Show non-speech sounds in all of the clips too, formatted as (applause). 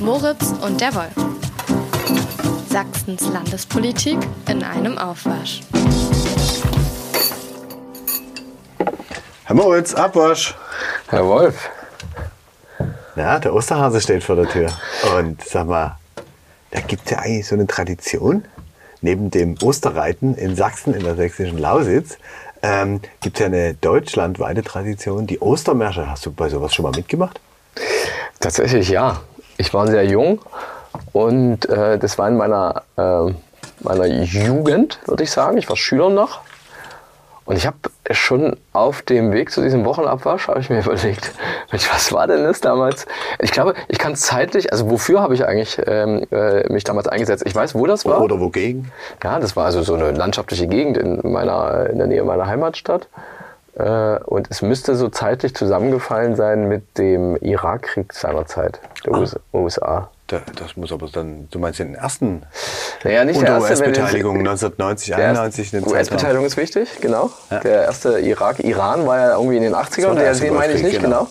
Moritz und der Wolf. Sachsens Landespolitik in einem Aufwasch. Herr Moritz, Abwasch. Herr Wolf. Ja, der Osterhase steht vor der Tür. Und sag mal, da gibt es ja eigentlich so eine Tradition. Neben dem Osterreiten in Sachsen, in der sächsischen Lausitz, ähm, gibt es ja eine deutschlandweite Tradition, die Ostermärsche. Hast du bei sowas schon mal mitgemacht? Tatsächlich ja. Ich war sehr jung und äh, das war in meiner, äh, meiner Jugend, würde ich sagen. Ich war Schüler noch. Und ich habe schon auf dem Weg zu diesem Wochenabwasch, habe ich mir (laughs) überlegt, was war denn das damals? Ich glaube, ich kann zeitlich, also wofür habe ich eigentlich ähm, äh, mich damals eingesetzt? Ich weiß, wo das war. Oder wogegen? Ja, das war also so eine landschaftliche Gegend in, meiner, in der Nähe meiner Heimatstadt. Äh, und es müsste so zeitlich zusammengefallen sein mit dem Irakkrieg seinerzeit, der ah. USA. Das muss aber dann, du meinst den ersten naja, nicht unter US-Beteiligung 1990, 91. US-Beteiligung ist wichtig, genau. Ja. Der erste Irak, Iran war ja irgendwie in den 80ern, der, den meine ich nicht, genau. genau.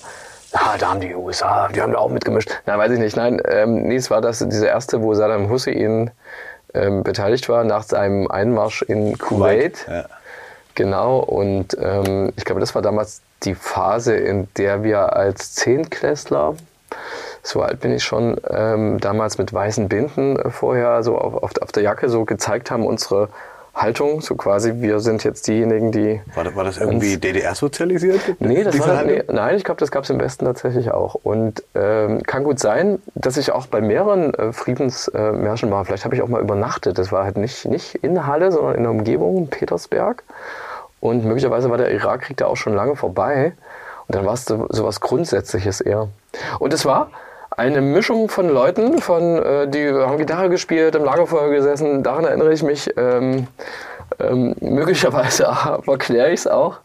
Ah, da haben die USA, die haben da auch mitgemischt. Nein, weiß ich nicht. Nein, ähm, nee, es war das, diese erste, wo Saddam Hussein ähm, beteiligt war nach seinem Einmarsch in Kuwait. Kuwait ja. Genau, und ähm, ich glaube, das war damals die Phase, in der wir als Zehntklässler so alt bin ich schon, ähm, damals mit weißen Binden äh, vorher so auf, auf, auf, der Jacke so gezeigt haben, unsere Haltung, so quasi, wir sind jetzt diejenigen, die. War das, war das irgendwie DDR-sozialisiert? Nee, das war, nee, nein, ich glaube, das gab es im Westen tatsächlich auch. Und ähm, kann gut sein, dass ich auch bei mehreren äh, Friedensmärschen äh, war. Vielleicht habe ich auch mal übernachtet. Das war halt nicht, nicht in Halle, sondern in der Umgebung, Petersberg. Und möglicherweise war der Irakkrieg da auch schon lange vorbei. Und dann war es so, so was Grundsätzliches eher. Und es war eine Mischung von Leuten, von äh, die haben Gitarre gespielt, im Lagerfeuer gesessen. Daran erinnere ich mich. Ähm, ähm, möglicherweise (laughs) erkläre ich es auch.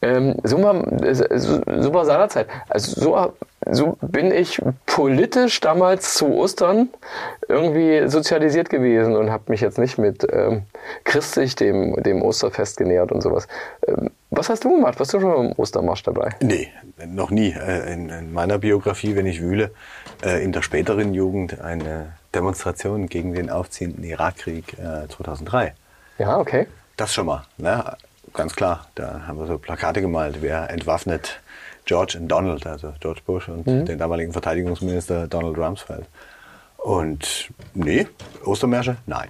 Ähm, so, war, so, so war seinerzeit. Also so, so bin ich politisch damals zu Ostern irgendwie sozialisiert gewesen und habe mich jetzt nicht mit ähm, christlich dem, dem Osterfest genähert und sowas. Ähm, was hast du gemacht? Warst du schon im Ostermarsch dabei? Nee, noch nie. Äh, in, in meiner Biografie, wenn ich wühle, äh, in der späteren Jugend eine Demonstration gegen den aufziehenden Irakkrieg 2003. Äh, ja, okay. Das schon mal. Ne? Ganz klar. Da haben wir so Plakate gemalt. Wer entwaffnet George und Donald, also George Bush und mhm. den damaligen Verteidigungsminister Donald Rumsfeld. Und nee, Ostermärsche? Nein.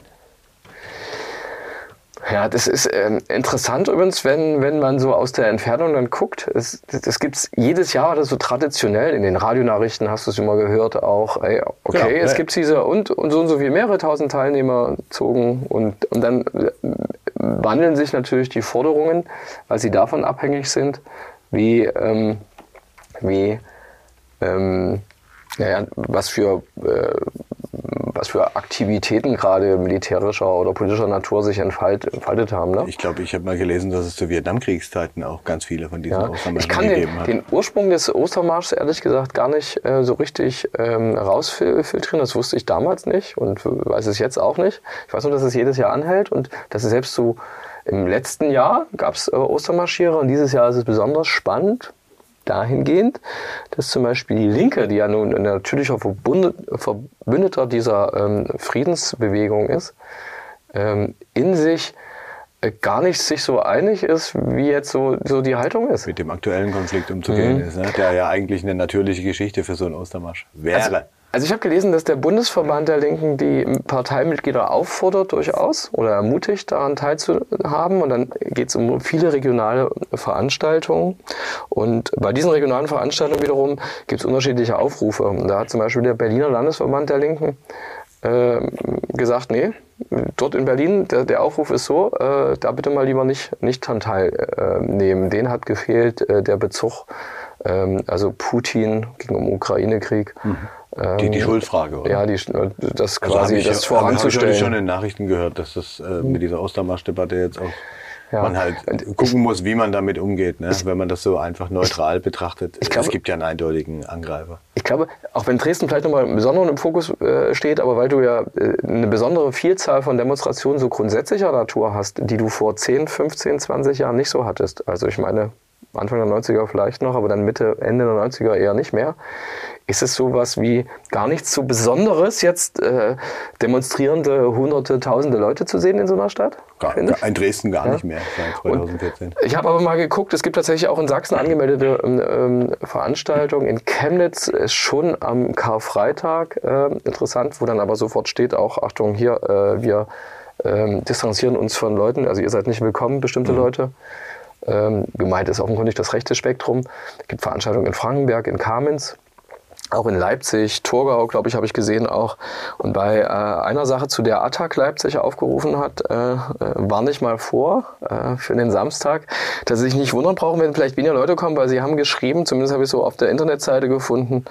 Ja, das ist äh, interessant übrigens, wenn, wenn man so aus der Entfernung dann guckt. Es, das gibt es jedes Jahr oder so traditionell. In den Radionachrichten hast du es immer gehört auch. Ey, okay, genau, es ja. gibt diese und, und so und so wie mehrere tausend Teilnehmer zogen und, und dann äh, wandeln sich natürlich die Forderungen, weil sie davon abhängig sind, wie, ähm, wie ähm, naja, was für äh, was für Aktivitäten gerade militärischer oder politischer Natur sich entfalt, entfaltet haben. Ne? Ich glaube, ich habe mal gelesen, dass es zu Vietnamkriegszeiten auch ganz viele von diesen ja. Ostermärschen gegeben den, hat. den Ursprung des Ostermarschs ehrlich gesagt gar nicht äh, so richtig ähm, rausfiltrieren. Das wusste ich damals nicht und weiß es jetzt auch nicht. Ich weiß nur, dass es jedes Jahr anhält und dass es selbst so im letzten Jahr gab es äh, Ostermarschierer und dieses Jahr ist es besonders spannend, dahingehend, dass zum Beispiel die Linke, die ja nun ein natürlicher Verbündeter dieser ähm, Friedensbewegung ist, ähm, in sich äh, gar nicht sich so einig ist, wie jetzt so, so die Haltung ist. Mit dem aktuellen Konflikt umzugehen mhm. ist, ne? der ja eigentlich eine natürliche Geschichte für so einen Ostermarsch wäre. Also, also ich habe gelesen, dass der Bundesverband der Linken die Parteimitglieder auffordert durchaus oder ermutigt, daran teilzuhaben. Und dann geht es um viele regionale Veranstaltungen. Und bei diesen regionalen Veranstaltungen wiederum gibt es unterschiedliche Aufrufe. Und da hat zum Beispiel der Berliner Landesverband der Linken äh, gesagt, nee, dort in Berlin, der, der Aufruf ist so, äh, da bitte mal lieber nicht, nicht dran teilnehmen. Äh, Den hat gefehlt äh, der Bezug, ähm, also Putin ging um Ukraine-Krieg. Mhm die, die ähm, Schuldfrage, oder? Ja, die, das also quasi, also das ich, voranzustellen. Ich habe schon in Nachrichten gehört, dass das äh, mit dieser Ostermarschdebatte jetzt auch ja. man halt gucken muss, wie man damit umgeht, ne? wenn man das so einfach neutral betrachtet. Ich glaube, es gibt ja einen eindeutigen Angreifer. Ich glaube, auch wenn Dresden vielleicht nochmal besonders im Fokus äh, steht, aber weil du ja äh, eine besondere Vielzahl von Demonstrationen so grundsätzlicher Natur hast, die du vor 10, 15, 20 Jahren nicht so hattest. Also ich meine, Anfang der 90er vielleicht noch, aber dann Mitte, Ende der 90er eher nicht mehr. Ist es sowas wie gar nichts so Besonderes, jetzt äh, demonstrierende hunderte, tausende Leute zu sehen in so einer Stadt? Gar, in Dresden gar ja. nicht mehr seit 2014. Und ich habe aber mal geguckt, es gibt tatsächlich auch in Sachsen angemeldete ähm, ähm Veranstaltungen. In Chemnitz ist schon am Karfreitag äh, interessant, wo dann aber sofort steht auch, Achtung, hier, äh, wir ähm, distanzieren uns von Leuten, also ihr seid nicht willkommen, bestimmte mhm. Leute. Ähm, gemeint ist offenkundig das rechte Spektrum. Es gibt Veranstaltungen in Frankenberg, in Kamenz auch in Leipzig, Torgau, glaube ich, habe ich gesehen auch. Und bei äh, einer Sache, zu der Attac Leipzig aufgerufen hat, äh, äh, war nicht mal vor äh, für den Samstag, dass sie sich nicht wundern brauchen, wenn vielleicht weniger Leute kommen, weil sie haben geschrieben, zumindest habe ich so auf der Internetseite gefunden,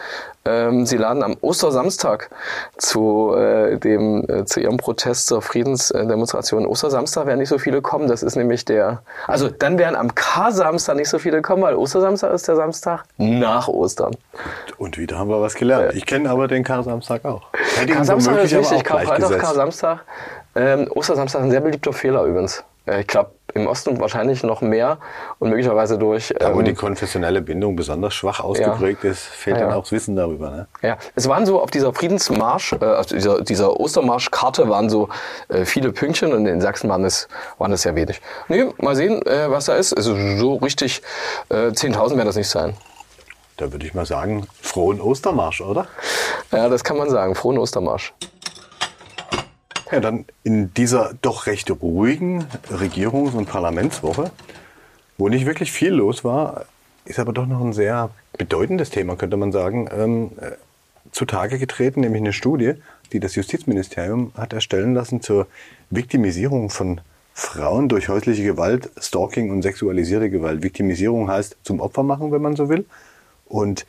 ähm, sie laden am Ostersamstag zu äh, dem äh, zu ihrem Protest zur Friedensdemonstration. Ostersamstag werden nicht so viele kommen. Das ist nämlich der. Also dann werden am K-Samstag nicht so viele kommen, weil Ostersamstag ist der Samstag nach Ostern. Und wieder haben wir was gelernt. Ja. Ich kenne aber den K-Samstag auch. K-Samstag ist wichtig. Karfreitag, K-Samstag. Ähm, Ostersamstag ist ein sehr beliebter Fehler übrigens. Äh, ich glaube, im Osten wahrscheinlich noch mehr und möglicherweise durch. Da, wo ähm, die konfessionelle Bindung besonders schwach ausgeprägt ja. ist, fehlt ja, dann auch das Wissen darüber. Ne? Ja, es waren so auf dieser Friedensmarsch, äh, auf dieser, dieser Ostermarschkarte waren so äh, viele Pünktchen und in Sachsen waren es, waren es sehr wenig. Nee, mal sehen, äh, was da ist. Also so richtig äh, 10.000 werden das nicht sein. Da würde ich mal sagen, frohen Ostermarsch, oder? Ja, das kann man sagen, frohen Ostermarsch. Ja, dann in dieser doch recht ruhigen Regierungs- und Parlamentswoche, wo nicht wirklich viel los war, ist aber doch noch ein sehr bedeutendes Thema, könnte man sagen, ähm, äh, zutage getreten, nämlich eine Studie, die das Justizministerium hat erstellen lassen zur Viktimisierung von Frauen durch häusliche Gewalt, Stalking und sexualisierte Gewalt. Viktimisierung heißt zum Opfer machen, wenn man so will. Und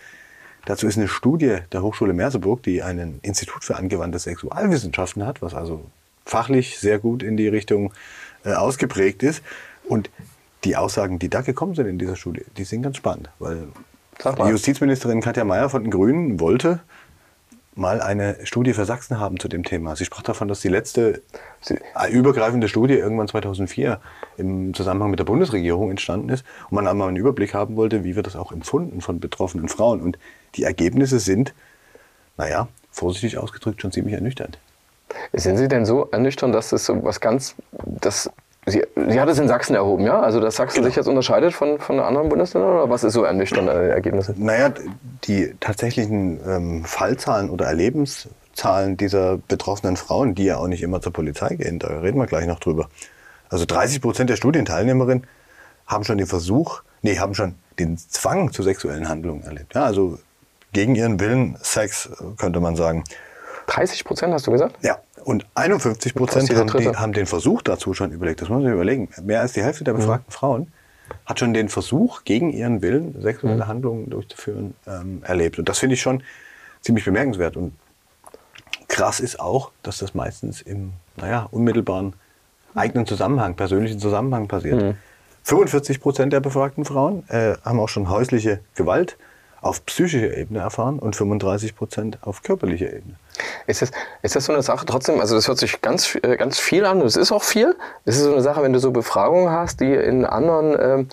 Dazu ist eine Studie der Hochschule Merseburg, die ein Institut für angewandte Sexualwissenschaften hat, was also fachlich sehr gut in die Richtung äh, ausgeprägt ist. Und die Aussagen, die da gekommen sind in dieser Studie, die sind ganz spannend, weil die Justizministerin Katja Mayer von den Grünen wollte mal eine Studie für Sachsen haben zu dem Thema. Sie sprach davon, dass die letzte übergreifende Studie irgendwann 2004 im Zusammenhang mit der Bundesregierung entstanden ist und man einmal einen Überblick haben wollte, wie wird das auch empfunden von betroffenen Frauen. Und die Ergebnisse sind, naja, vorsichtig ausgedrückt, schon ziemlich ernüchternd. Sind Sie denn so ernüchternd, dass das so was ganz, das Sie, Sie hat es in Sachsen erhoben, ja? Also, dass Sachsen genau. sich jetzt unterscheidet von, von anderen Bundesländern oder was ist so ernüchternd an den Ergebnissen? Naja, die tatsächlichen ähm, Fallzahlen oder Erlebenszahlen dieser betroffenen Frauen, die ja auch nicht immer zur Polizei gehen, da reden wir gleich noch drüber. Also 30 Prozent der Studienteilnehmerinnen haben schon den Versuch, nee, haben schon den Zwang zu sexuellen Handlungen erlebt. Ja, also gegen ihren Willen Sex, könnte man sagen. 30 Prozent hast du gesagt? Ja. Und 51 Prozent haben, haben, den Versuch dazu schon überlegt. Das muss man sich überlegen. Mehr als die Hälfte der mhm. befragten mhm. Frauen hat schon den Versuch, gegen ihren Willen sexuelle mhm. Handlungen durchzuführen, ähm, erlebt. Und das finde ich schon ziemlich bemerkenswert. Und krass ist auch, dass das meistens im, naja, unmittelbaren eigenen Zusammenhang, persönlichen Zusammenhang passiert. Mhm. 45 Prozent der befragten Frauen äh, haben auch schon häusliche Gewalt auf psychischer Ebene erfahren und 35 Prozent auf körperlicher Ebene. Ist das, ist das so eine Sache trotzdem, also das hört sich ganz, äh, ganz viel an, es ist auch viel. Ist es so eine Sache, wenn du so Befragungen hast, die in anderen äh,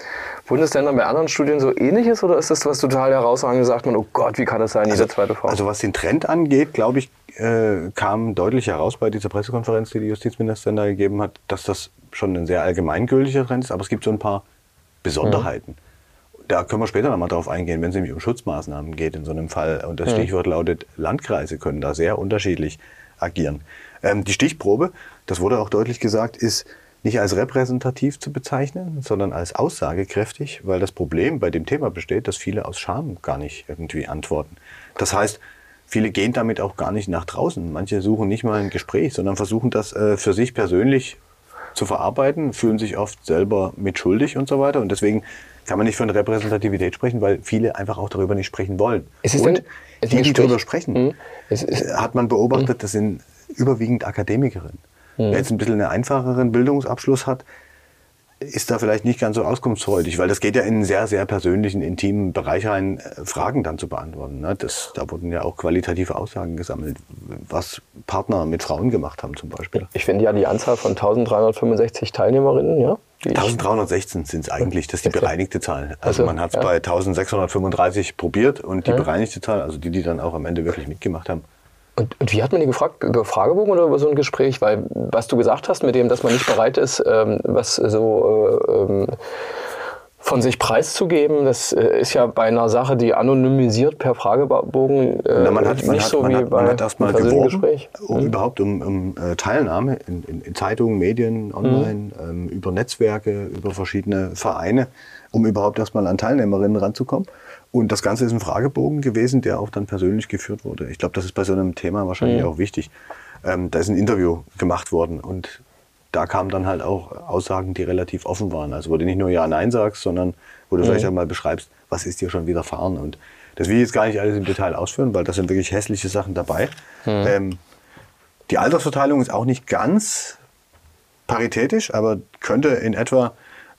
Bundesländern bei anderen Studien so ähnlich ist, oder ist das was total herausragendes, sagt man, oh Gott, wie kann das sein, also, jede zweite Frau? Also was den Trend angeht, glaube ich, äh, kam deutlich heraus bei dieser Pressekonferenz, die die Justizministerin da gegeben hat, dass das schon ein sehr allgemeingültiger Trend ist, aber es gibt so ein paar Besonderheiten. Mhm da können wir später nochmal drauf eingehen, wenn es nämlich um Schutzmaßnahmen geht in so einem Fall. Und das Stichwort lautet, Landkreise können da sehr unterschiedlich agieren. Ähm, die Stichprobe, das wurde auch deutlich gesagt, ist nicht als repräsentativ zu bezeichnen, sondern als aussagekräftig, weil das Problem bei dem Thema besteht, dass viele aus Scham gar nicht irgendwie antworten. Das heißt, viele gehen damit auch gar nicht nach draußen. Manche suchen nicht mal ein Gespräch, sondern versuchen das äh, für sich persönlich zu verarbeiten, fühlen sich oft selber mitschuldig und so weiter. Und deswegen kann man nicht von Repräsentativität sprechen, weil viele einfach auch darüber nicht sprechen wollen. Ist es und denn, die, die darüber sprechen, mhm. es, es, hat man beobachtet, mhm. das sind überwiegend Akademikerinnen. Mhm. Wer jetzt ein bisschen einen einfacheren Bildungsabschluss hat, ist da vielleicht nicht ganz so auskunftsfreudig, weil das geht ja in einen sehr, sehr persönlichen, intimen Bereich rein, äh, Fragen dann zu beantworten. Ne? Das, da wurden ja auch qualitative Aussagen gesammelt, was Partner mit Frauen gemacht haben zum Beispiel. Ich finde ja die Anzahl von 1365 Teilnehmerinnen, ja. Die ich- 1316 sind es eigentlich, das ist die bereinigte Zahl. Also, Also man hat es ja. bei 1635 probiert und die bereinigte Zahl, also die, die dann auch am Ende wirklich mitgemacht haben, Und, und wie hat man die gefragt? Über Fragebogen oder über so ein Gespräch? Weil was du gesagt hast, mit dem, dass man nicht bereit ist, ähm, was so äh, ähm, von sich preiszugeben, das äh, ist ja bei einer Sache, die anonymisiert per Fragebogen äh, Na, man hat, man nicht hat, so man wie hat, bei man hat erstmal geworben, um überhaupt um, um äh, Teilnahme in, in, in Zeitungen, Medien, online, ähm, über Netzwerke, über verschiedene Vereine, um überhaupt erstmal an Teilnehmerinnen ranzukommen. Und das Ganze ist ein Fragebogen gewesen, der auch dann persönlich geführt wurde. Ich glaube, das ist bei so einem Thema wahrscheinlich auch wichtig. Ähm, da ist ein Interview gemacht worden und da kamen dann halt auch Aussagen, die relativ offen waren. Also wo du nicht nur Ja, Nein sagst, sondern wo du vielleicht auch mal beschreibst, was ist dir schon widerfahren. Und das will ich jetzt gar nicht alles im Detail ausführen, weil das sind wirklich hässliche Sachen dabei. Ähm, die Altersverteilung ist auch nicht ganz paritätisch, aber könnte in etwa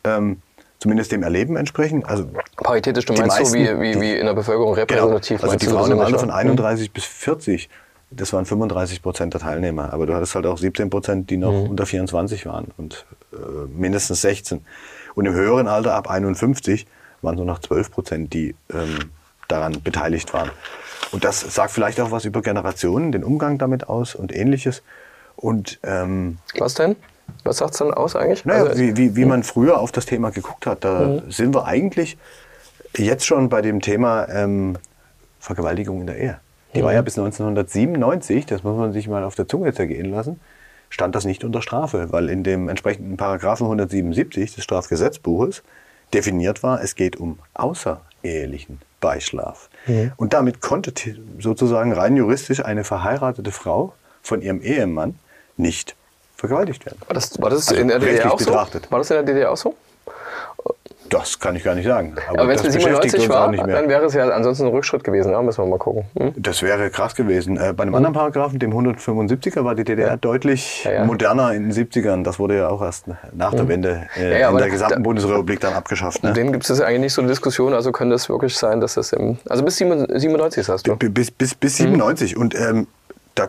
ähm, zumindest dem Erleben entsprechen. Also Paritätisch, du meinst so wie, meisten- wie, wie in der Bevölkerung Genau. repräsentativ. Also meinst die Frauen im Alter von ja? 31 bis 40, das waren 35 Prozent der Teilnehmer. Aber du hattest halt auch 17 Prozent, die noch Mhm. unter 24 waren und äh, mindestens 16. Und im höheren Alter ab 51 waren es nur noch 12 Prozent, die ähm, daran beteiligt waren. Und das sagt vielleicht auch was über Generationen, den Umgang damit aus und ähnliches. Und ähm, Was denn? Was sagt es dann aus eigentlich? naja, Also, wie, wie, wie man früher auf das Thema geguckt hat, da sind wir eigentlich jetzt schon bei dem Thema ähm, Vergewaltigung in der Ehe. Die war ja bis 1997, das muss man sich mal auf der Zunge zergehen lassen, stand das nicht unter Strafe, weil in dem entsprechenden Paragraphen 177 des Strafgesetzbuches definiert war, es geht um außerehelichen Beischlaf. Und damit konnte sozusagen rein juristisch eine verheiratete Frau von ihrem Ehemann nicht vergewaltigt werden. war das, war das Also in der DDR auch so? betrachtet. War das in der DDR auch so? Das kann ich gar nicht sagen. Aber, Aber wenn es mit beschäftigt 97 uns war, dann wäre es ja ansonsten ein Rückschritt gewesen. Ja, müssen wir mal gucken. Hm? Das wäre krass gewesen. Äh, bei einem anderen Paragraphen, dem 175er, war die DDR deutlich Ja, ja. moderner in den 70ern. Das wurde ja auch erst nach der Wende äh, Ja, ja, in der da- gesamten da- Bundesrepublik dann abgeschafft. Ne? Dem gibt es eigentlich nicht so eine Diskussion, also könnte es wirklich sein, dass das im. Also bis 97 sagst du. Bis, bis, Mhm. bis 97. Und ähm, da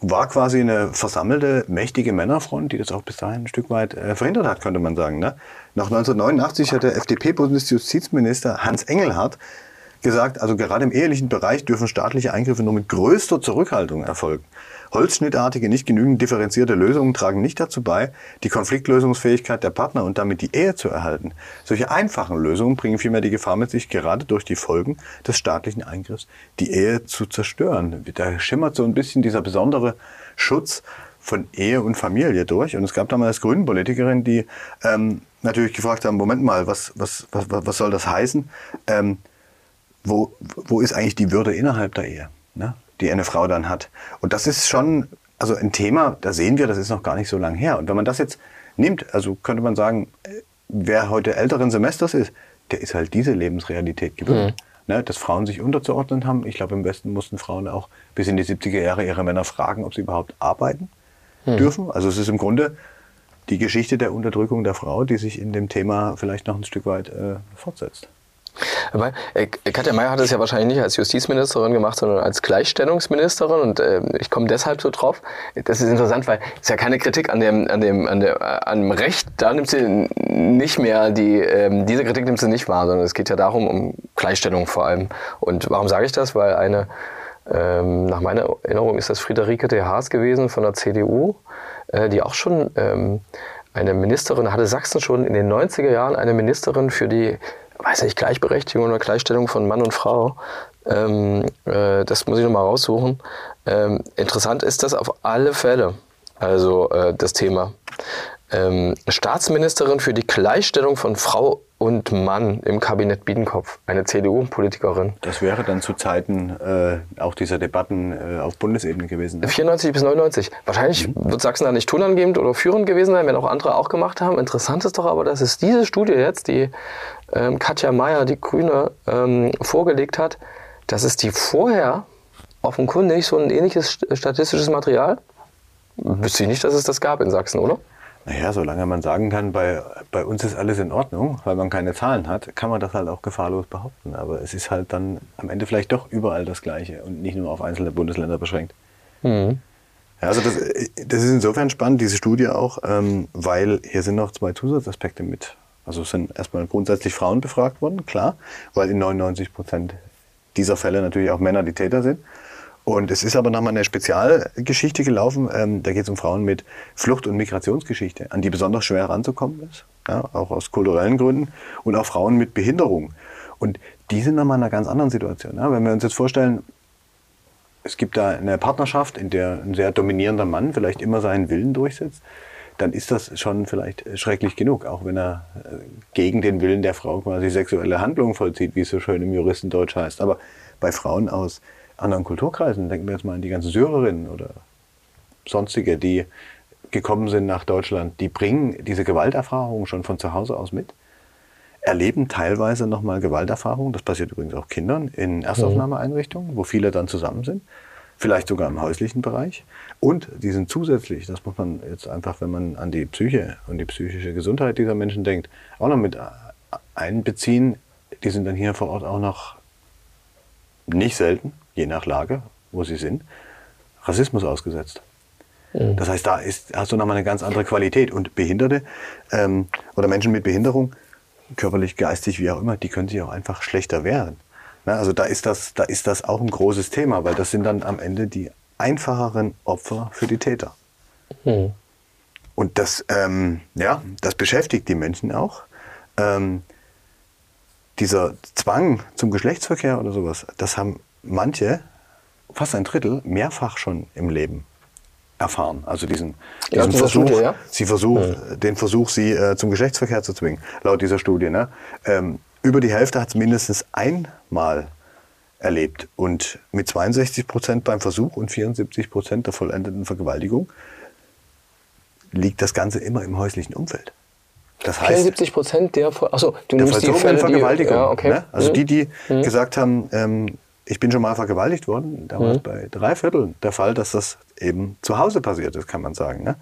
war quasi eine versammelte, mächtige Männerfront, die das auch bis dahin ein Stück weit äh, verhindert hat, könnte man sagen. Ne? Nach 1989 hat der FDP-Bundesjustizminister Hans Engelhardt gesagt, also gerade im ehelichen Bereich dürfen staatliche Eingriffe nur mit größter Zurückhaltung erfolgen. Holzschnittartige, nicht genügend differenzierte Lösungen tragen nicht dazu bei, die Konfliktlösungsfähigkeit der Partner und damit die Ehe zu erhalten. Solche einfachen Lösungen bringen vielmehr die Gefahr mit sich, gerade durch die Folgen des staatlichen Eingriffs die Ehe zu zerstören. Da schimmert so ein bisschen dieser besondere Schutz von Ehe und Familie durch. Und es gab damals Grünen-Politikerinnen, die ähm, natürlich gefragt haben, Moment mal, was, was, was, was soll das heißen? Ähm, wo, wo ist eigentlich die Würde innerhalb der Ehe, ne, die eine Frau dann hat. Und das ist schon also ein Thema, da sehen wir, das ist noch gar nicht so lang her. Und wenn man das jetzt nimmt, also könnte man sagen, äh, wer heute älteren Semesters ist, der ist halt diese Lebensrealität gewöhnt. Ne, dass Frauen sich unterzuordnen haben. Ich glaube, im Westen mussten Frauen auch bis in die 70er Jahre ihre Männer fragen, ob sie überhaupt arbeiten dürfen. Also es ist im Grunde die Geschichte der Unterdrückung der Frau, die sich in dem Thema vielleicht noch ein Stück weit äh, fortsetzt. Aber, äh, Katja Mayer hat es ja wahrscheinlich nicht als Justizministerin gemacht, sondern als Gleichstellungsministerin. Und äh, ich komme deshalb so drauf. Das ist interessant, weil es ist ja keine Kritik an dem, an dem, an der, an dem Recht. Da nimmt sie nicht mehr die, ähm, diese Kritik nimmt sie nicht wahr, sondern es geht ja darum, um Gleichstellung vor allem. Und warum sage ich das? Weil eine, ähm, nach meiner Erinnerung ist das Friederike de Haas gewesen von der CDU, äh, die auch schon ähm, eine Ministerin, hatte Sachsen schon in den 90er Jahren eine Ministerin für die, weiß nicht, Gleichberechtigung oder Gleichstellung von Mann und Frau. Ähm, äh, das muss ich nochmal raussuchen. Ähm, interessant ist das auf alle Fälle, also äh, das Thema. Ähm, Staatsministerin für die Gleichstellung von Frau und Mann im Kabinett Biedenkopf, eine CDU-Politikerin. Das wäre dann zu Zeiten äh, auch dieser Debatten äh, auf Bundesebene gewesen. Ne? 94 bis 99. Wahrscheinlich wird Sachsen da nicht tonangebend oder führend gewesen sein, wenn auch andere auch gemacht haben. Interessant ist doch aber, dass es diese Studie jetzt, die ähm, Katja Mayer, die Grüne, ähm, vorgelegt hat, dass es die vorher offenkundig so ein ähnliches st- statistisches Material, wüsste ich nicht, dass es das gab in Sachsen, oder? Naja, solange man sagen kann, bei, bei uns ist alles in Ordnung, weil man keine Zahlen hat, kann man das halt auch gefahrlos behaupten. Aber es ist halt dann am Ende vielleicht doch überall das Gleiche und nicht nur auf einzelne Bundesländer beschränkt. Mhm. Ja, also das, das ist insofern spannend, diese Studie auch, ähm, weil hier sind noch zwei Zusatzaspekte mit. Also es sind erstmal grundsätzlich Frauen befragt worden, klar, weil in 99 Prozent dieser Fälle natürlich auch Männer die Täter sind. Und es ist aber nochmal eine Spezialgeschichte gelaufen. Ähm, da geht es um Frauen mit Flucht- und Migrationsgeschichte, an die besonders schwer ranzukommen ist, ja, auch aus kulturellen Gründen. Und auch Frauen mit Behinderung. Und die sind nochmal in einer ganz anderen Situation. Ja. Wenn wir uns jetzt vorstellen, es gibt da eine Partnerschaft, in der ein sehr dominierender Mann vielleicht immer seinen Willen durchsetzt, dann ist das schon vielleicht schrecklich genug, auch wenn er äh, gegen den Willen der Frau quasi sexuelle Handlungen vollzieht, wie es so schön im Juristendeutsch heißt. Aber bei Frauen aus anderen Kulturkreisen, denken wir jetzt mal an die ganzen Syrerinnen oder sonstige, die gekommen sind nach Deutschland, die bringen diese Gewalterfahrungen schon von zu Hause aus mit, erleben teilweise nochmal Gewalterfahrungen, das passiert übrigens auch Kindern in Erstaufnahmeeinrichtungen, wo viele dann zusammen sind, vielleicht sogar im häuslichen Bereich. Und die sind zusätzlich, das muss man jetzt einfach, wenn man an die Psyche und die psychische Gesundheit dieser Menschen denkt, auch noch mit einbeziehen. Die sind dann hier vor Ort auch noch nicht selten je nach Lage, wo sie sind, Rassismus ausgesetzt. Mhm. Das heißt, da ist, hast du nochmal eine ganz andere Qualität. Und Behinderte ähm, oder Menschen mit Behinderung, körperlich, geistig, wie auch immer, die können sich auch einfach schlechter wehren. Na, also da ist, das, da ist das auch ein großes Thema, weil das sind dann am Ende die einfacheren Opfer für die Täter. Mhm. Und das, ähm, ja, das beschäftigt die Menschen auch. Ähm, dieser Zwang zum Geschlechtsverkehr oder sowas, das haben manche, fast ein Drittel, mehrfach schon im Leben erfahren. Also diesen, diesen Versuch, Studie, ja? sie Versuch, ja. den Versuch, sie äh, zum Geschlechtsverkehr zu zwingen, laut dieser Studie. Ne? Ähm, über die Hälfte hat es mindestens einmal erlebt und mit 62 Prozent beim Versuch und 74 Prozent der vollendeten Vergewaltigung liegt das Ganze immer im häuslichen Umfeld. Das heißt, 74 Prozent der, achso, du der nimmst die Fälle, Vergewaltigung. Die, ja, okay. ne? Also mhm. die, die mhm. gesagt haben, ähm, ich bin schon mal vergewaltigt worden. Da war es mhm. bei drei Vierteln der Fall, dass das eben zu Hause passiert ist, kann man sagen. Ne?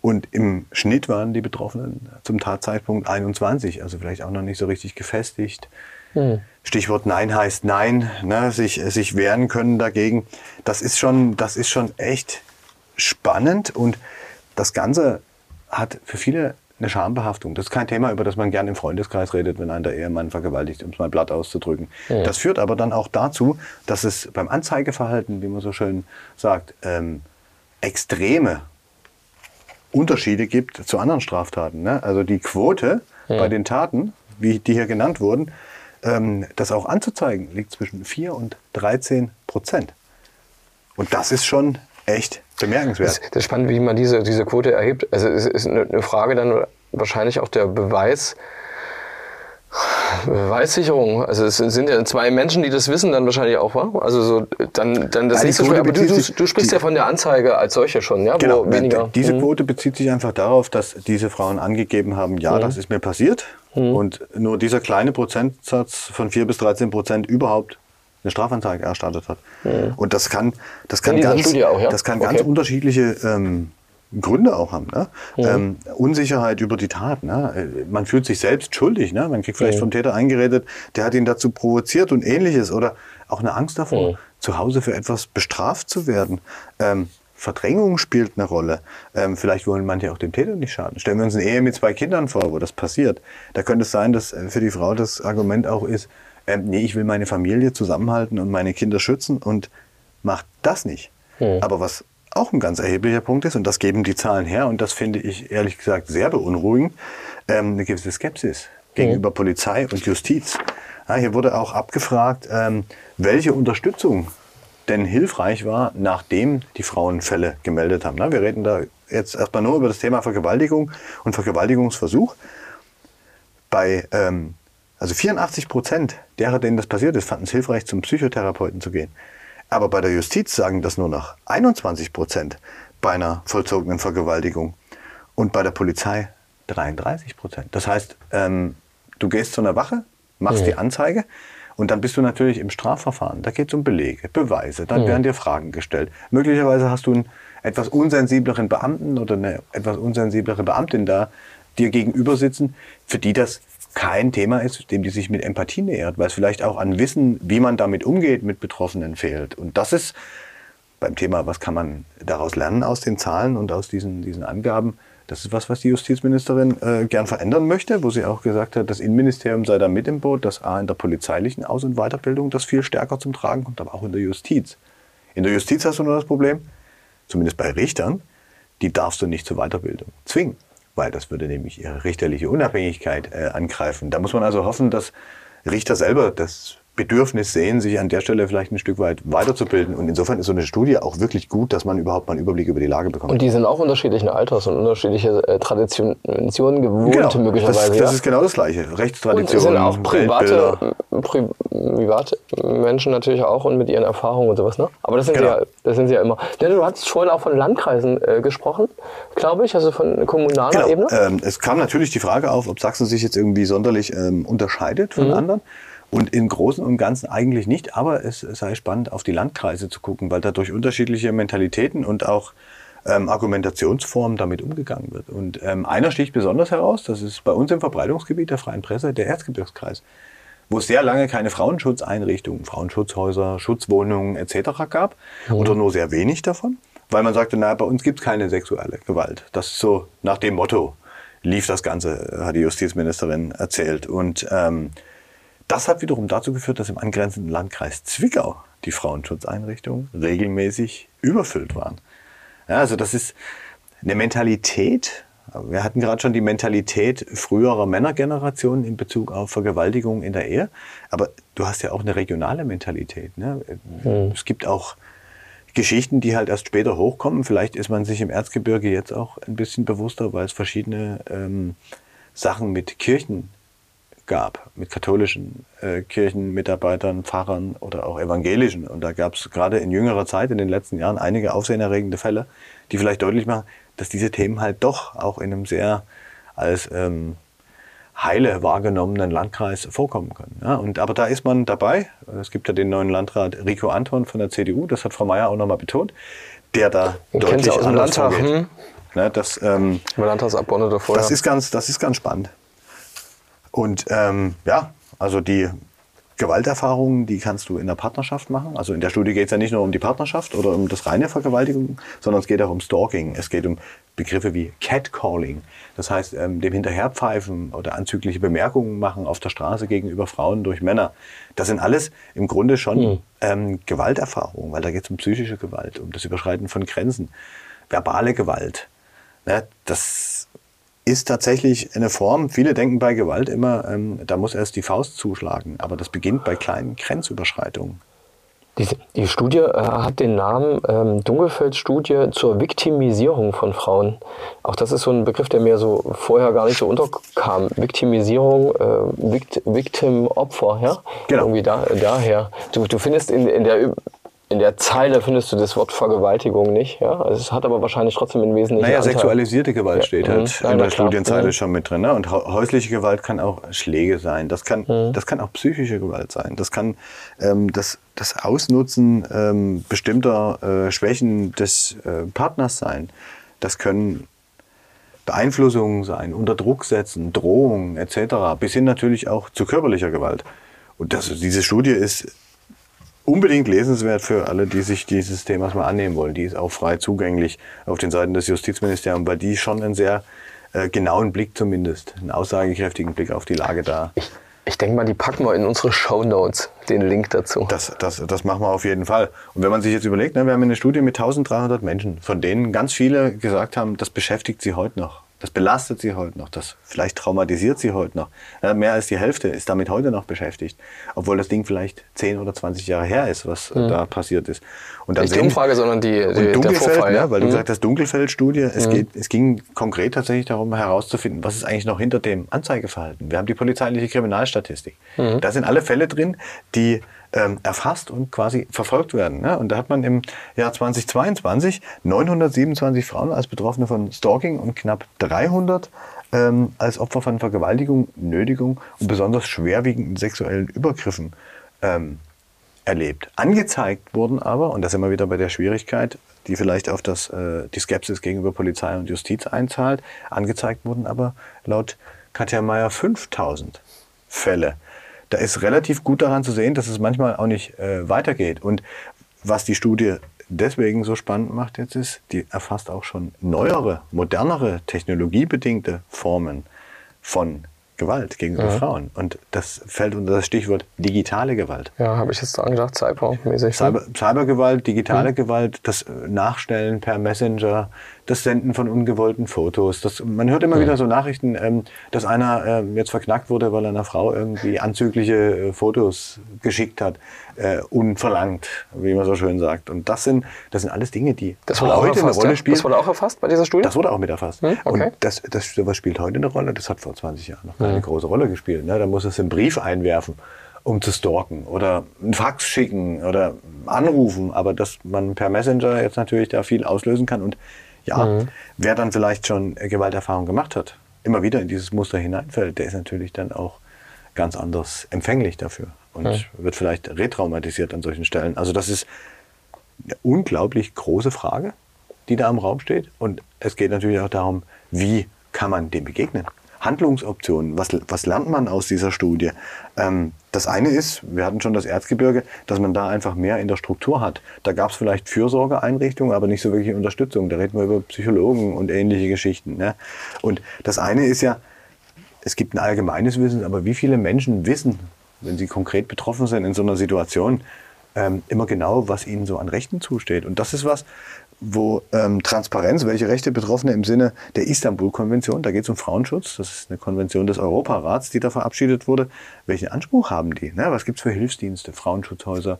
Und im Schnitt waren die Betroffenen zum Tatzeitpunkt 21, also vielleicht auch noch nicht so richtig gefestigt. Mhm. Stichwort Nein heißt Nein, ne? sich, sich wehren können dagegen. Das ist, schon, das ist schon echt spannend und das Ganze hat für viele eine Schambehaftung. Das ist kein Thema, über das man gerne im Freundeskreis redet, wenn ein der Ehemann vergewaltigt, um es mal blatt auszudrücken. Ja. Das führt aber dann auch dazu, dass es beim Anzeigeverhalten, wie man so schön sagt, ähm, extreme Unterschiede gibt zu anderen Straftaten. Ne? Also die Quote ja. bei den Taten, wie die hier genannt wurden, ähm, das auch anzuzeigen, liegt zwischen 4 und 13 Prozent. Und das ist schon echt bemerkenswert. Das, das ist spannend, wie man diese, diese Quote erhebt. Also es ist eine Frage dann wahrscheinlich auch der Beweis, Beweissicherung. Also es sind ja zwei Menschen, die das wissen, dann wahrscheinlich auch, wa? Also so, dann, dann das ja, nächste Spiel. Aber du, du, du sprichst ja von der Anzeige als solche schon, ja? Genau. weniger, diese mhm. Quote bezieht sich einfach darauf, dass diese Frauen angegeben haben, ja, mhm. das ist mir passiert. Mhm. Und nur dieser kleine Prozentsatz von 4 bis 13 Prozent überhaupt eine Strafanzeige erstattet hat. Mhm. Und das kann, das kann, ganz, auch, ja? das kann okay. ganz unterschiedliche ähm, Gründe auch haben. Ne? Mhm. Ähm, Unsicherheit über die Tat. Ne? Man fühlt sich selbst schuldig. Ne? Man kriegt vielleicht mhm. vom Täter eingeredet, der hat ihn dazu provoziert und ähnliches. Oder auch eine Angst davor, mhm. zu Hause für etwas bestraft zu werden. Ähm, Verdrängung spielt eine Rolle. Ähm, vielleicht wollen manche auch dem Täter nicht schaden. Stellen wir uns eine Ehe mit zwei Kindern vor, wo das passiert. Da könnte es sein, dass für die Frau das Argument auch ist, ähm, nee, ich will meine Familie zusammenhalten und meine Kinder schützen und macht das nicht. Aber was auch ein ganz erheblicher Punkt ist, und das geben die Zahlen her, und das finde ich ehrlich gesagt sehr beunruhigend, ähm, eine gewisse Skepsis gegenüber hm. Polizei und Justiz. Ja, hier wurde auch abgefragt, ähm, welche Unterstützung denn hilfreich war, nachdem die Frauen Fälle gemeldet haben. Na, wir reden da jetzt erstmal nur über das Thema Vergewaltigung und Vergewaltigungsversuch. Bei ähm, also 84 Prozent derer, denen das passiert ist, fanden es hilfreich, zum Psychotherapeuten zu gehen. Aber bei der Justiz sagen das nur noch 21 Prozent bei einer vollzogenen Vergewaltigung. Und bei der Polizei 33 Prozent. Das heißt, ähm, du gehst zu einer Wache, machst mhm. die Anzeige und dann bist du natürlich im Strafverfahren. Da geht es um Belege, Beweise, dann mhm. werden dir Fragen gestellt. Möglicherweise hast du ein etwas unsensibleren Beamten oder eine etwas unsensiblere Beamtin da dir gegenüber sitzen, für die das kein Thema ist, dem die sich mit Empathie nähert, weil es vielleicht auch an Wissen, wie man damit umgeht, mit Betroffenen fehlt. Und das ist beim Thema, was kann man daraus lernen aus den Zahlen und aus diesen, diesen Angaben, das ist was, was die Justizministerin äh, gern verändern möchte, wo sie auch gesagt hat, das Innenministerium sei da mit im Boot, dass A in der polizeilichen Aus- und Weiterbildung das viel stärker zum Tragen kommt, aber auch in der Justiz. In der Justiz hast du nur das Problem, zumindest bei Richtern, die darfst du nicht zur Weiterbildung zwingen, weil das würde nämlich ihre richterliche Unabhängigkeit äh, angreifen. Da muss man also hoffen, dass Richter selber das Bedürfnis sehen, sich an der Stelle vielleicht ein Stück weit weiterzubilden. Und insofern ist so eine Studie auch wirklich gut, dass man überhaupt mal einen Überblick über die Lage bekommt. Und die sind auch unterschiedlichen Alters und unterschiedliche äh, Traditionen gewohnt genau, möglicherweise. Das, ja? das ist genau das Gleiche. Rechtstradition, und sind auch private, Weltbilder. private Menschen natürlich auch und mit ihren Erfahrungen und sowas. Ne? Aber das sind, Genau. sie, ja, das sind sie ja immer. Ja, du hattest vorhin auch von Landkreisen äh, gesprochen, glaube ich, also von kommunaler Genau. Ebene. Ähm, es kam natürlich die Frage auf, ob Sachsen sich jetzt irgendwie sonderlich ähm, unterscheidet Mhm. von anderen. Und im Großen und Ganzen eigentlich nicht, aber es sei spannend, auf die Landkreise zu gucken, weil da durch unterschiedliche Mentalitäten und auch ähm, Argumentationsformen damit umgegangen wird. Und ähm, einer sticht besonders heraus, das ist bei uns im Verbreitungsgebiet der Freien Presse, der Erzgebirgskreis, wo es sehr lange keine Frauenschutzeinrichtungen, Frauenschutzhäuser, Schutzwohnungen etc. gab oder nur sehr wenig davon, weil man sagte, na, bei uns gibt es keine sexuelle Gewalt. Das ist so nach dem Motto lief das Ganze, hat die Justizministerin erzählt. Und ähm, das hat wiederum dazu geführt, dass im angrenzenden Landkreis Zwickau die Frauenschutzeinrichtungen regelmäßig überfüllt waren. Ja, also das ist eine Mentalität. Wir hatten gerade schon die Mentalität früherer Männergenerationen in Bezug auf Vergewaltigung in der Ehe. Aber du hast ja auch eine regionale Mentalität. Ne? Es gibt auch Geschichten, die halt erst später hochkommen. Vielleicht ist man sich im Erzgebirge jetzt auch ein bisschen bewusster, weil es verschiedene ähm, Sachen mit Kirchen gab, mit katholischen äh, Kirchenmitarbeitern, Pfarrern oder auch evangelischen. Und da gab es gerade in jüngerer Zeit, in den letzten Jahren, einige aufsehenerregende Fälle, die vielleicht deutlich machen, dass diese Themen halt doch auch in einem sehr als ähm, heile wahrgenommenen Landkreis vorkommen können. Ja, und, aber da ist man dabei. Es gibt ja den neuen Landrat Rico Anton von der CDU, das hat Frau Mayer auch nochmal betont, der da kennt deutlich aus dem Landtag, hm? Ne, das, ähm, Landtagsabgeordneter vorher. das ist ganz, das ist ganz spannend. Und ähm, ja, also die Gewalterfahrungen, die kannst du in der Partnerschaft machen. Also in der Studie geht es ja nicht nur um die Partnerschaft oder um das reine Vergewaltigung, sondern es geht auch um Stalking. Es geht um Begriffe wie Catcalling. Das heißt, ähm, dem Hinterherpfeifen oder anzügliche Bemerkungen machen auf der Straße gegenüber Frauen durch Männer. Das sind alles im Grunde schon ähm, Gewalterfahrungen, weil da geht es um psychische Gewalt, um das Überschreiten von Grenzen, verbale Gewalt. Ne, das ist tatsächlich eine Form, viele denken bei Gewalt immer, ähm, da muss erst die Faust zuschlagen, aber das beginnt bei kleinen Grenzüberschreitungen. Die, die Studie äh, hat den Namen ähm, Dunkelfeld-Studie zur Viktimisierung von Frauen. Auch das ist so ein Begriff, der mir so vorher gar nicht so unterkam. Viktimisierung, äh, Vikt, Victim, Opfer, ja? Genau. Irgendwie da, daher. Du, du findest in, in der in der Zeile findest du das Wort Vergewaltigung nicht, ja. Also es hat aber wahrscheinlich trotzdem einen wesentlichen Naja, Anteil. sexualisierte Gewalt Ja, steht mhm. halt Ja, in der. Studienzeile Mhm. schon mit drin. Ne? Und häusliche Gewalt kann auch Schläge sein. Das kann, Mhm. das kann auch psychische Gewalt sein. Das kann ähm, das, das Ausnutzen ähm, bestimmter äh, Schwächen des äh, Partners sein. Das können Beeinflussungen sein, unter Druck setzen, Drohungen etc. Bis hin natürlich auch zu körperlicher Gewalt. Und das, diese Studie ist unbedingt lesenswert für alle, die sich dieses Themas mal annehmen wollen. Die ist auch frei zugänglich auf den Seiten des Justizministeriums, weil die schon einen sehr äh, genauen Blick zumindest, einen aussagekräftigen Blick auf die Lage da. Ich, ich denke mal, die packen wir in unsere Shownotes, den Link dazu. Das, das, das machen wir auf jeden Fall. Und wenn man sich jetzt überlegt, ne, wir haben eine Studie mit 1300 Menschen, von denen ganz viele gesagt haben, das beschäftigt sie heute noch. Das belastet sie heute noch. Das vielleicht traumatisiert sie heute noch. Ja, mehr als die Hälfte ist damit heute noch beschäftigt. Obwohl das Ding vielleicht 10 oder 20 Jahre her ist, was äh, da passiert ist. Und dann Nicht die Umfrage, sondern die, die und Dunkelfeld, Vorfall. ne, ja? weil du Mhm. gesagt hast, Dunkelfeld-Studie, es, geht, es ging konkret tatsächlich darum herauszufinden, was ist eigentlich noch hinter dem Anzeigeverhalten. Wir haben die polizeiliche Kriminalstatistik. Mhm. Da sind alle Fälle drin, die ähm, erfasst und quasi verfolgt werden. Ne? Und da hat man im Jahr 2022 927 Frauen als Betroffene von Stalking und knapp 300 ähm, als Opfer von Vergewaltigung, Nötigung und besonders schwerwiegenden sexuellen Übergriffen ähm, erlebt. Angezeigt wurden aber, und das wir wieder bei der Schwierigkeit, die vielleicht auf das, äh, die Skepsis gegenüber Polizei und Justiz einzahlt, angezeigt wurden aber laut Katja Mayer 5000 Fälle. Da ist relativ gut daran zu sehen, dass es manchmal auch nicht äh, weitergeht. Und was die Studie deswegen so spannend macht jetzt ist, die erfasst auch schon neuere, modernere, technologiebedingte Formen von Gewalt gegenüber Mhm. Frauen. Und das fällt unter das Stichwort digitale Gewalt. Ja, habe ich jetzt dran gedacht, Cyber-mäßig. Cyber, Cybergewalt, Mhm. digitale Gewalt, das Nachstellen per Messenger, das Senden von ungewollten Fotos. Das, man hört immer Mhm. wieder so Nachrichten, ähm, dass einer ähm, jetzt verknackt wurde, weil er einer Frau irgendwie anzügliche äh, Fotos geschickt hat, äh, unverlangt, wie man so schön sagt. Und das sind, das sind alles Dinge, die Das wurde auch heute eine erfasst, Rolle ja? spielen. Das wurde auch erfasst bei dieser Studie? Das wurde auch mit erfasst. Hm, okay. Und das, das sowas spielt heute eine Rolle. Das hat vor 20 Jahren noch keine große Rolle gespielt. Ne? Da muss es einen Brief einwerfen, um zu stalken oder einen Fax schicken oder anrufen. Aber dass man per Messenger jetzt natürlich da viel auslösen kann. Und ja, wer dann vielleicht schon Gewalterfahrung gemacht hat, immer wieder in dieses Muster hineinfällt, der ist natürlich dann auch ganz anders empfänglich dafür und wird vielleicht retraumatisiert an solchen Stellen. Also das ist eine unglaublich große Frage, die da im Raum steht. Und es geht natürlich auch darum, wie kann man dem begegnen? Handlungsoptionen, was, was lernt man aus dieser Studie? Ähm, das eine ist, wir hatten schon das Erzgebirge, dass man da einfach mehr in der Struktur hat. Da gab es vielleicht Fürsorgeeinrichtungen, aber nicht so wirklich Unterstützung. Da reden wir über Psychologen und ähnliche Geschichten. Ne? Und das eine ist ja, es gibt ein allgemeines Wissen, aber wie viele Menschen wissen, wenn sie konkret betroffen sind in so einer Situation, ähm, immer genau, was ihnen so an Rechten zusteht. Und das ist was, wo ähm, Transparenz, welche Rechte Betroffene im Sinne der Istanbul-Konvention, da geht es um Frauenschutz, das ist eine Konvention des Europarats, die da verabschiedet wurde, welchen Anspruch haben die? Ne? Was gibt es für Hilfsdienste, Frauenschutzhäuser,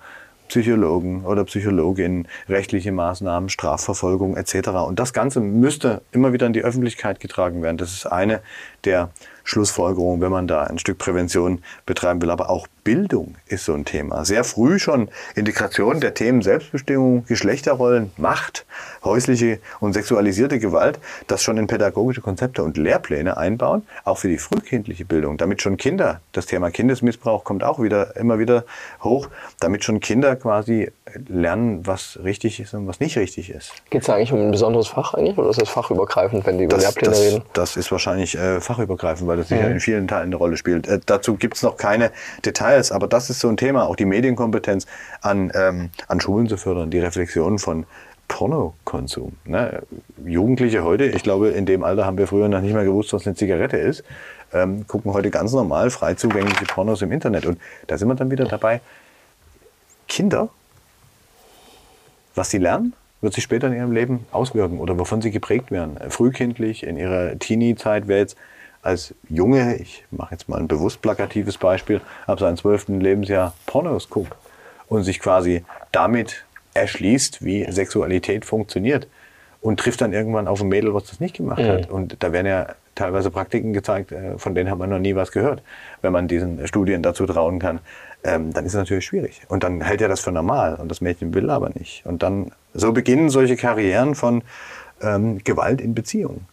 Psychologen oder Psychologinnen, rechtliche Maßnahmen, Strafverfolgung etc. Und das Ganze müsste immer wieder in die Öffentlichkeit getragen werden. Das ist eine der Schlussfolgerungen, wenn man da ein Stück Prävention betreiben will. Aber auch Bildung ist so ein Thema. Sehr früh schon Integration der Themen Selbstbestimmung, Geschlechterrollen, Macht, häusliche und sexualisierte Gewalt, das schon in pädagogische Konzepte und Lehrpläne einbauen, auch für die frühkindliche Bildung, damit schon Kinder, das Thema Kindesmissbrauch kommt auch wieder immer wieder hoch, damit schon Kinder quasi lernen, was richtig ist und was nicht richtig ist. Geht es eigentlich um ein besonderes Fach eigentlich oder ist das fachübergreifend, wenn die über Das, Lehrpläne das, reden? das ist wahrscheinlich äh, fachübergreifend, weil das sicher in vielen Teilen eine Rolle spielt. Äh, dazu gibt es noch keine Details, aber das ist so ein Thema, auch die Medienkompetenz an, ähm, an Schulen zu fördern, die Reflexion von Pornokonsum. Ne? Jugendliche heute, ich glaube, in dem Alter haben wir früher noch nicht mal gewusst, was eine Zigarette ist, ähm, gucken heute ganz normal frei zugängliche Pornos im Internet. Und da sind wir dann wieder dabei. Kinder, was sie lernen, wird sich später in ihrem Leben auswirken oder wovon sie geprägt werden. Frühkindlich, in ihrer Teenie-Zeit, wer jetzt als Junge, ich mache jetzt mal ein bewusst plakatives Beispiel, ab seinem zwölften Lebensjahr Pornos guckt und sich quasi damit erschließt, wie Sexualität funktioniert und trifft dann irgendwann auf ein Mädel, was das nicht gemacht hat. Und da werden ja teilweise Praktiken gezeigt, äh, von denen hat man noch nie was gehört, wenn man diesen Studien dazu trauen kann. Ähm, dann ist es natürlich schwierig. Und dann hält er das für normal und das Mädchen will aber nicht. Und dann, so beginnen solche Karrieren von ähm, Gewalt in Beziehungen,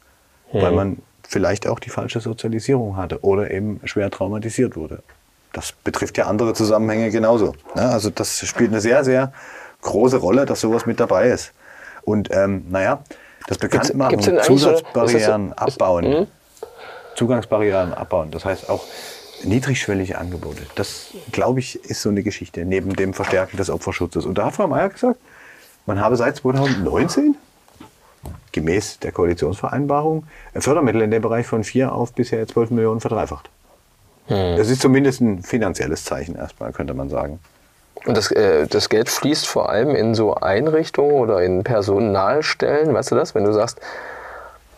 weil man vielleicht auch die falsche Sozialisierung hatte oder eben schwer traumatisiert wurde. Das betrifft ja andere Zusammenhänge genauso. Ne? Also das spielt eine sehr, sehr große Rolle, dass sowas mit dabei ist. Und ähm, naja, das Bekanntmachen, gibt's so- Zusatzbarrieren ist so- ist- abbauen, Mhm. Zugangsbarrieren abbauen. Das heißt auch niedrigschwellige Angebote. Das, glaube ich, ist so eine Geschichte neben dem Verstärken des Opferschutzes. Und da hat Frau Mayer gesagt, man habe seit 2019 gemäß der Koalitionsvereinbarung Fördermittel in dem Bereich von 4 auf bisher 12 Millionen verdreifacht. Das ist zumindest ein finanzielles Zeichen erstmal, könnte man sagen. Und das, äh, das Geld fließt vor allem in so Einrichtungen oder in Personalstellen, weißt du das? Wenn du sagst,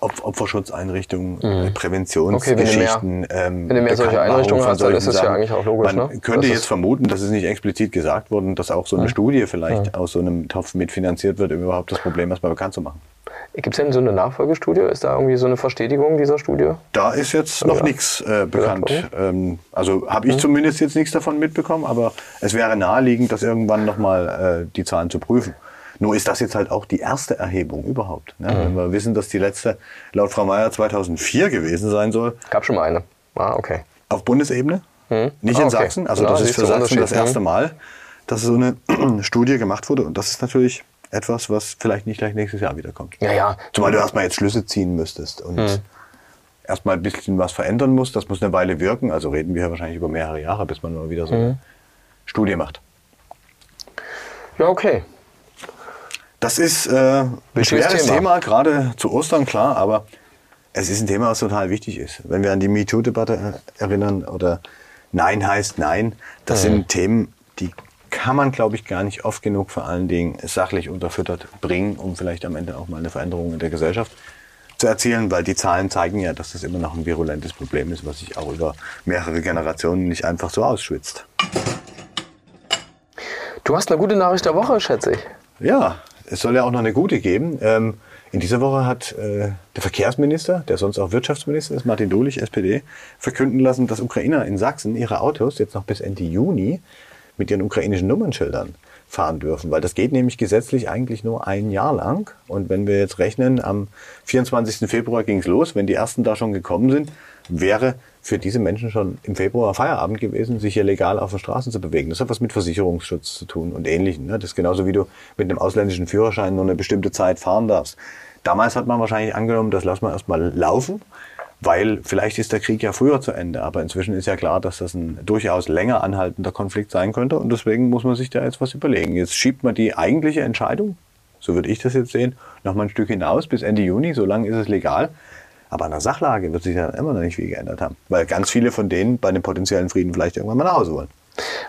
Opferschutzeinrichtungen, Mhm. Okay, wenn Präventionsgeschichten. ähm, wenn du mehr solche Bekanntmachung Einrichtungen hast, dann ist es ja eigentlich auch logisch, Man ne? könnte Das jetzt vermuten, das ist nicht explizit gesagt worden, dass auch so eine Studie vielleicht aus so einem Topf mitfinanziert wird, um überhaupt das Problem erstmal bekannt zu machen. gibt es denn so eine Nachfolgestudie? Ist da irgendwie so eine Verstetigung dieser Studie? Da ist jetzt noch Ja. nichts äh, bekannt. Ähm, also habe ich zumindest jetzt nichts davon mitbekommen, aber es wäre naheliegend, das irgendwann nochmal äh, die Zahlen zu prüfen. Nur ist das jetzt halt auch die erste Erhebung überhaupt. Ne? Wenn wir wissen, dass die letzte laut Frau Mayer 2004 gewesen sein soll, Gab schon mal eine. Ah, okay. auf Bundesebene, nicht Ah, in okay. Sachsen. Also Ja, das ist für Sachsen das erste Mal, dass so eine (clears throat) Studie gemacht wurde. Und das ist natürlich etwas, was vielleicht nicht gleich nächstes Jahr wiederkommt. Ja, ja. Zumal du erstmal jetzt Schlüsse ziehen müsstest und Hm. erstmal ein bisschen was verändern musst. Das muss eine Weile wirken. Also reden wir wahrscheinlich über mehrere Jahre, bis man mal wieder so eine Studie macht. Ja, okay. Das ist äh, ein schweres Thema. Thema. gerade zu Ostern, klar, aber es ist ein Thema, was total wichtig ist. Wenn wir an die MeToo-Debatte äh, erinnern oder Nein heißt Nein, das Mhm. sind Themen, die kann man, glaube ich, gar nicht oft genug vor allen Dingen sachlich unterfüttert bringen, um vielleicht am Ende auch mal eine Veränderung in der Gesellschaft zu erzielen, weil die Zahlen zeigen ja, dass das immer noch ein virulentes Problem ist, was sich auch über mehrere Generationen nicht einfach so ausschwitzt. Du hast eine gute Nachricht der Woche, schätze ich. Ja, es soll ja auch noch eine gute geben. Ähm, in dieser Woche hat äh, der Verkehrsminister, der sonst auch Wirtschaftsminister ist, Martin Dulich, SPD, verkünden lassen, dass Ukrainer in Sachsen ihre Autos jetzt noch bis Ende Juni mit ihren ukrainischen Nummernschildern fahren dürfen, weil das geht nämlich gesetzlich eigentlich nur ein Jahr lang. Und wenn wir jetzt rechnen, am 24. Februar ging es los, wenn die ersten da schon gekommen sind, wäre für diese Menschen schon im Februar Feierabend gewesen, sich hier legal auf den Straßen zu bewegen. Das hat was mit Versicherungsschutz zu tun und Ähnlichem. Ne? Das ist genauso wie du mit einem ausländischen Führerschein nur eine bestimmte Zeit fahren darfst. Damals hat man wahrscheinlich angenommen, das lassen wir erstmal laufen, weil vielleicht ist der Krieg ja früher zu Ende. Aber inzwischen ist ja klar, dass das ein durchaus länger anhaltender Konflikt sein könnte. Und deswegen muss man sich da jetzt was überlegen. Jetzt schiebt man die eigentliche Entscheidung, so würde ich das jetzt sehen, noch mal ein Stück hinaus bis Ende Juni. So lange ist es legal. Aber an der Sachlage wird sich ja immer noch nicht viel geändert haben. Weil ganz viele von denen bei dem potenziellen Frieden vielleicht irgendwann mal nach Hause wollen.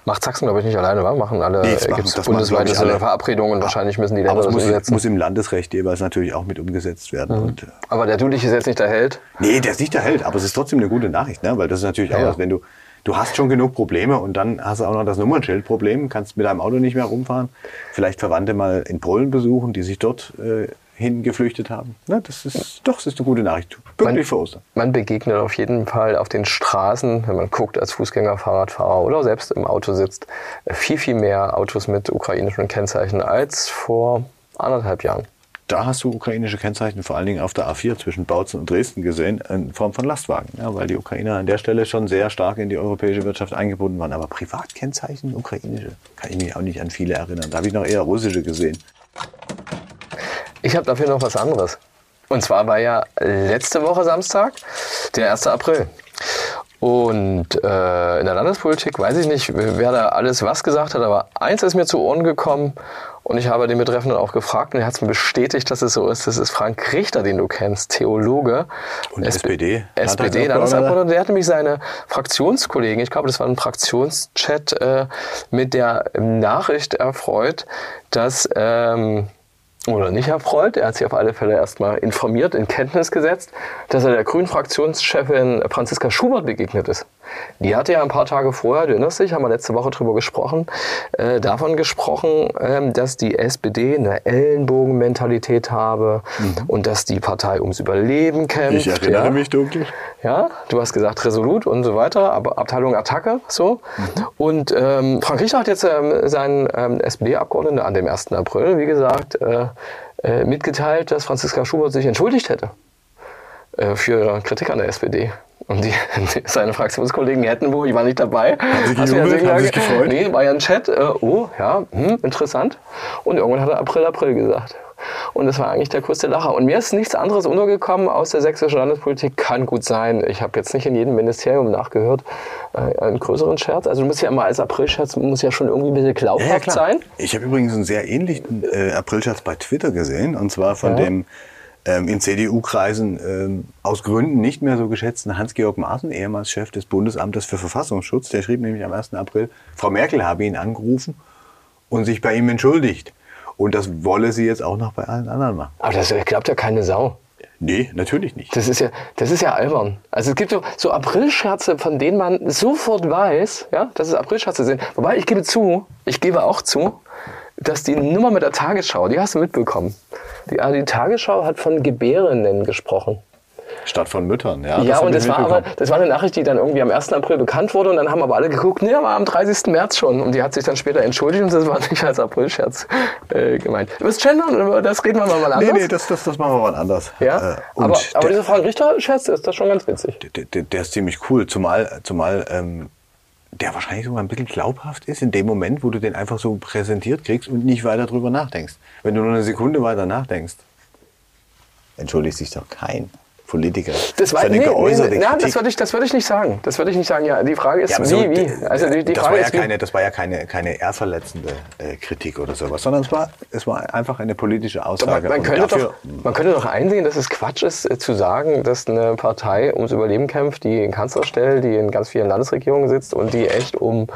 Macht Sachsen, glaube ich, nicht alleine, wa? Machen alle, Nee, das äh, machen- das bundesweit alle. Verabredung und wahrscheinlich müssen die Länder Aber das muss, umsetzen. muss im Landesrecht jeweils natürlich auch mit umgesetzt werden. Und, äh, Aber der Dulich ist jetzt nicht der Held. Nee, der ist nicht der Held, aber es ist trotzdem eine gute Nachricht, ne? weil das ist natürlich auch Ja, ja. was, wenn du, du hast schon genug Probleme und dann hast du auch noch das Nummernschildproblem, kannst mit deinem Auto nicht mehr rumfahren, vielleicht Verwandte mal in Polen besuchen, die sich dort äh, hingeflüchtet haben. Ne? Das ist doch, das ist eine gute Nachricht. Vor Ostern. Man begegnet auf jeden Fall auf den Straßen, wenn man guckt als Fußgänger, Fahrradfahrer oder selbst im Auto sitzt, viel, viel mehr Autos mit ukrainischen Kennzeichen als vor anderthalb Jahren. Da hast du ukrainische Kennzeichen vor allen Dingen auf der A4 zwischen Bautzen und Dresden gesehen, in Form von Lastwagen. Ja, weil die Ukrainer an der Stelle schon sehr stark in die europäische Wirtschaft eingebunden waren. Aber Privatkennzeichen ukrainische, kann ich mich auch nicht an viele erinnern. Da habe ich noch eher russische gesehen. Ich habe dafür noch was anderes. Und zwar war ja letzte Woche Samstag, der 1. April. Und äh, in der Landespolitik weiß ich nicht, wer da alles was gesagt hat, aber eins ist mir zu Ohren gekommen und ich habe den Betreffenden auch gefragt und er hat es mir bestätigt, dass es so ist. Das ist Frank Richter, den du kennst, Theologe. Und SP SPD, SPD. Landesabgeordneter. Der hat nämlich seine Fraktionskollegen, ich glaube, das war ein Fraktionschat, äh, mit der Nachricht erfreut, dass ähm, oder nicht erfreut, er hat sich auf alle Fälle erstmal informiert, in Kenntnis gesetzt, dass er der Grünen-Fraktionschefin Franziska Schubert begegnet ist. Die hatte ja ein paar Tage vorher, du erinnerst dich, haben wir letzte Woche drüber gesprochen, äh, davon gesprochen, ähm, dass die SPD eine Ellenbogenmentalität habe und dass die Partei ums Überleben kämpft. Ich erinnere ja. mich dunkel. Ja, du hast gesagt resolut und so weiter, aber Abteilung Attacke, so. Und ähm, Frank Richter hat jetzt ähm, seinen ähm, SPD-Abgeordneten an dem 1. April, wie gesagt, äh, äh, mitgeteilt, dass Franziska Schubert sich entschuldigt hätte äh, für ihre Kritik an der SPD. Und die, seine Fraktionskollegen hätten wohl, ich war nicht dabei. sie gejubelt? Haben sie können? sich gefreut? Nee, war ja ein Chat. Äh, oh, ja, hm, interessant. Und irgendwann hat er April, April gesagt. Und das war eigentlich der größte Lacher. Und mir ist nichts anderes untergekommen aus der sächsischen Landespolitik. Kann gut sein. Ich habe jetzt nicht in jedem Ministerium nachgehört. Äh, einen größeren Scherz. Also du musst ja immer als Aprilscherz, muss ja schon irgendwie ein bisschen glaubhaft sein. Ich habe übrigens einen sehr ähnlichen äh, Aprilscherz bei Twitter gesehen, und zwar von Ja. dem in CDU-Kreisen ähm, aus Gründen nicht mehr so geschätzten Hans-Georg Maaßen, ehemals Chef des Bundesamtes für Verfassungsschutz. Der schrieb nämlich am 1. April, Frau Merkel habe ihn angerufen und sich bei ihm entschuldigt. Und das wolle sie jetzt auch noch bei allen anderen machen. Aber das glaubt ja keine Sau. Nee, natürlich nicht. Das ist ja, das ist ja albern. Also es gibt so, so Aprilscherze, von denen man sofort weiß, ja, dass es Aprilscherze sind. Wobei ich gebe zu, ich gebe auch zu, dass die Nummer mit der Tagesschau, die hast du mitbekommen. Die, also die Tagesschau hat von Gebärenden gesprochen. Statt von Müttern. Ja, Ja, hab und das war aber, das war eine Nachricht, die dann irgendwie am 1. April bekannt wurde und dann haben aber alle geguckt, nee, war am 30. März schon. Und die hat sich dann später entschuldigt und das war nicht als Aprilscherz äh, gemeint. Über das Gendern, das reden wir mal anders. Nee, nee, das, das, das machen wir mal anders. ja, Äh, aber, aber dieser Frank Richter-Scherz ist das schon ganz witzig. der, der, der ist ziemlich cool, zumal, zumal ähm, der wahrscheinlich sogar ein bisschen glaubhaft ist in dem Moment, wo du den einfach so präsentiert kriegst und nicht weiter drüber nachdenkst. Wenn du nur eine Sekunde weiter nachdenkst, entschuldigt sich doch kein Politiker. Das war, für eine nee, geäußerte nee, nee, Kritik. das würde ich, das würde ich nicht sagen. Das würde ich nicht sagen. Ja, die Frage ist, Ja, aber wie, so, wie? Also die, die das, Frage war ja ist, wie. keine, das war ja keine, keine ehrverletzende äh, Kritik oder sowas, sondern es war, es war einfach eine politische Man, Aussage. man, Und könnte dafür- doch, man könnte doch einsehen, dass es Quatsch ist, äh, zu sagen, dass eine Partei ums Überleben kämpft, die in Kanzler stellt, die in ganz vielen Landesregierungen sitzt und die echt um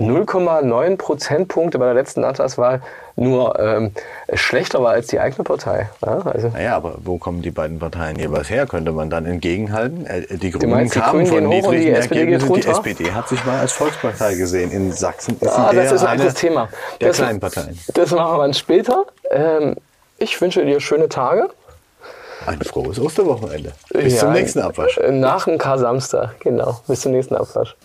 0,9 Prozentpunkte bei der letzten Landtagswahl nur ähm, schlechter war als die eigene Partei. Ja, also, Naja, aber wo kommen die beiden Parteien jeweils her? Könnte man dann entgegenhalten? Äh, Die Grünen meinst, die kamen Grünen von die niedrigen SPD geht Ergebnissen. Die? SPD hat sich mal als Volkspartei gesehen. In Sachsen ist ah, das ist ein anderes Thema. der das, kleinen Parteien. Das machen wir dann später. Ähm, ich wünsche dir schöne Tage. Ein frohes Osterwochenende. Bis zum Ja, nächsten Abwasch. äh, Nach dem Kar-Samstag, genau. Bis zum nächsten Abwasch.